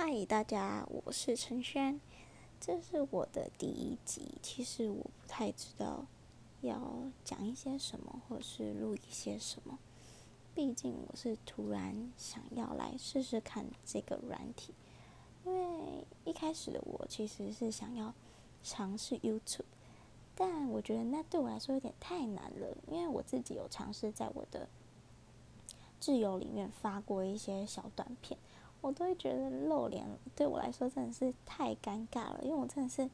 嗨，大家，我是陈轩，这是我的第一集。其实我不太知道要讲一些什么，或是录一些什么。毕竟我是突然想要来试试看这个软体，因为一开始的我其实是想要尝试 YouTube，但我觉得那对我来说有点太难了，因为我自己有尝试在我的挚友里面发过一些小短片。我都会觉得露脸对我来说真的是太尴尬了，因为我真的是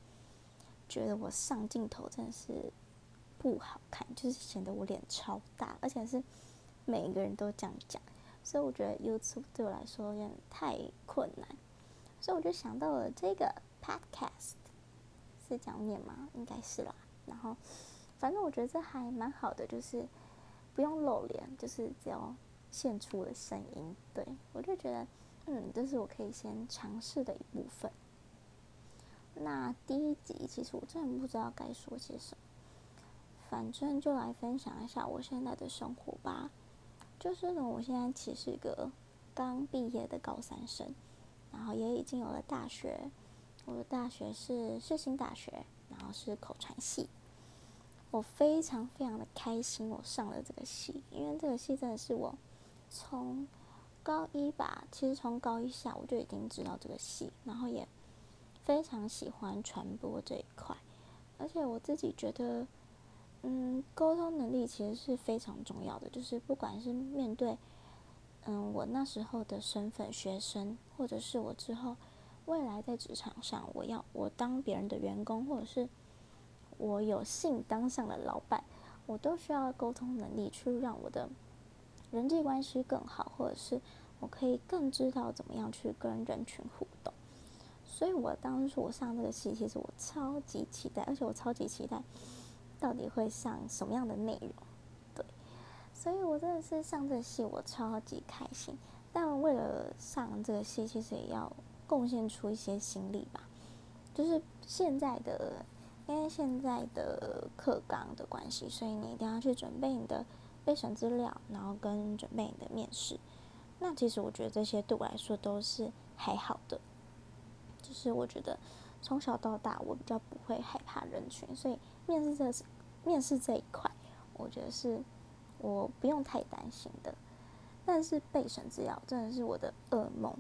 觉得我上镜头真的是不好看，就是显得我脸超大，而且是每一个人都这样讲，所以我觉得 YouTube 对我来说有点太困难，所以我就想到了这个 Podcast，是这样念吗？应该是啦。然后反正我觉得这还蛮好的，就是不用露脸，就是只要献出了声音，对我就觉得。嗯，这是我可以先尝试的一部分。那第一集其实我真的不知道该说些什么，反正就来分享一下我现在的生活吧。就是呢，我现在其实一个刚毕业的高三生，然后也已经有了大学。我的大学是世新大学，然后是口传系。我非常非常的开心，我上了这个系，因为这个系真的是我从。高一吧，其实从高一下我就已经知道这个系，然后也非常喜欢传播这一块，而且我自己觉得，嗯，沟通能力其实是非常重要的，就是不管是面对，嗯，我那时候的身份学生，或者是我之后未来在职场上，我要我当别人的员工，或者是我有幸当上了老板，我都需要沟通能力去让我的。人际关系更好，或者是我可以更知道怎么样去跟人群互动。所以我当初我上这个戏，其实我超级期待，而且我超级期待到底会上什么样的内容。对，所以我真的是上这个戏，我超级开心。但为了上这个戏，其实也要贡献出一些心力吧。就是现在的，因为现在的课纲的关系，所以你一定要去准备你的。备审资料，然后跟准备你的面试，那其实我觉得这些对我来说都是还好的。就是我觉得从小到大我比较不会害怕人群，所以面试这面试这一块，我觉得是我不用太担心的。但是备审资料真的是我的噩梦，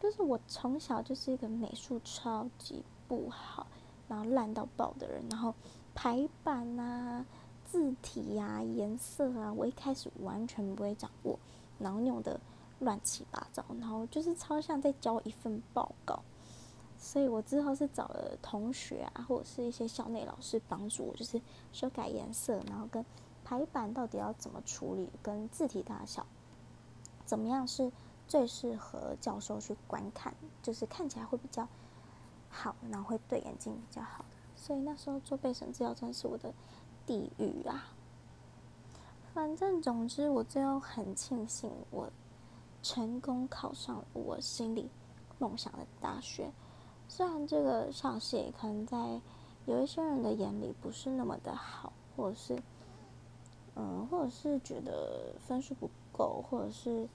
就是我从小就是一个美术超级不好，然后烂到爆的人，然后排版啊。字体呀、颜色啊，我一开始完全不会掌握，然后用的乱七八糟，然后就是超像在交一份报告。所以我之后是找了同学啊，或者是一些校内老师帮助我，就是修改颜色，然后跟排版到底要怎么处理，跟字体大小怎么样是最适合教授去观看，就是看起来会比较好，然后会对眼睛比较好。所以那时候做备审资料真是我的。地狱啊！反正总之，我最后很庆幸我成功考上我心里梦想的大学。虽然这个上戏可能在有一些人的眼里不是那么的好，或者是嗯，或者是觉得分数不够，或者是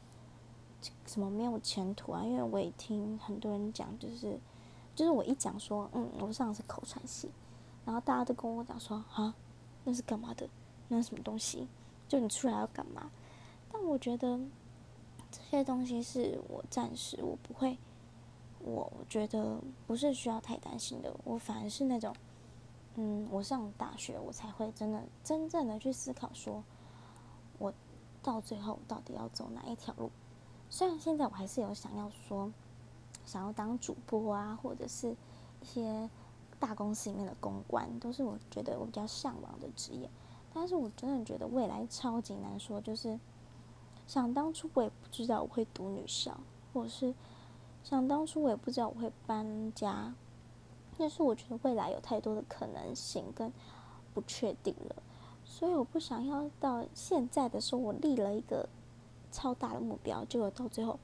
什么没有前途啊。因为我也听很多人讲，就是就是我一讲说嗯，我上的是口传系，然后大家都跟我讲说啊。那是干嘛的？那什么东西？就你出来要干嘛？但我觉得这些东西是我暂时我不会，我觉得不是需要太担心的。我反而是那种，嗯，我上大学我才会真的真正的去思考，说我到最后到底要走哪一条路。虽然现在我还是有想要说，想要当主播啊，或者是一些。大公司里面的公关都是我觉得我比较向往的职业，但是我真的觉得未来超级难说。就是想当初我也不知道我会读女校，或者是想当初我也不知道我会搬家，但是我觉得未来有太多的可能性跟不确定了，所以我不想要到现在的时候我立了一个超大的目标，结果到最后。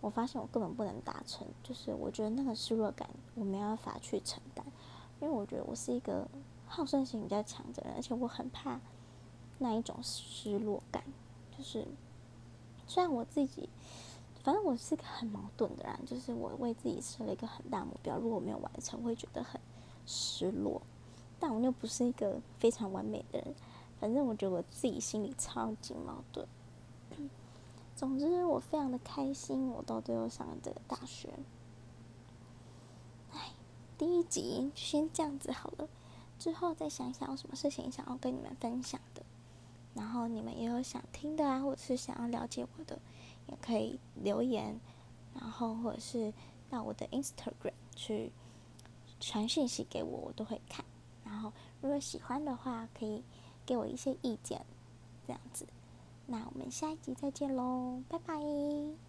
我发现我根本不能达成，就是我觉得那个失落感我没办法去承担，因为我觉得我是一个好胜心比较强的人，而且我很怕那一种失落感。就是虽然我自己，反正我是个很矛盾的人，就是我为自己设了一个很大目标，如果我没有完成，我会觉得很失落。但我又不是一个非常完美的人，反正我觉得我自己心里超级矛盾。总之，我非常的开心，我到最后上了这个大学。哎，第一集先这样子好了，之后再想想有什么事情想要跟你们分享的。然后你们也有想听的啊，或者是想要了解我的，也可以留言，然后或者是到我的 Instagram 去传讯息给我，我都会看。然后如果喜欢的话，可以给我一些意见，这样子。那我们下一集再见喽，拜拜。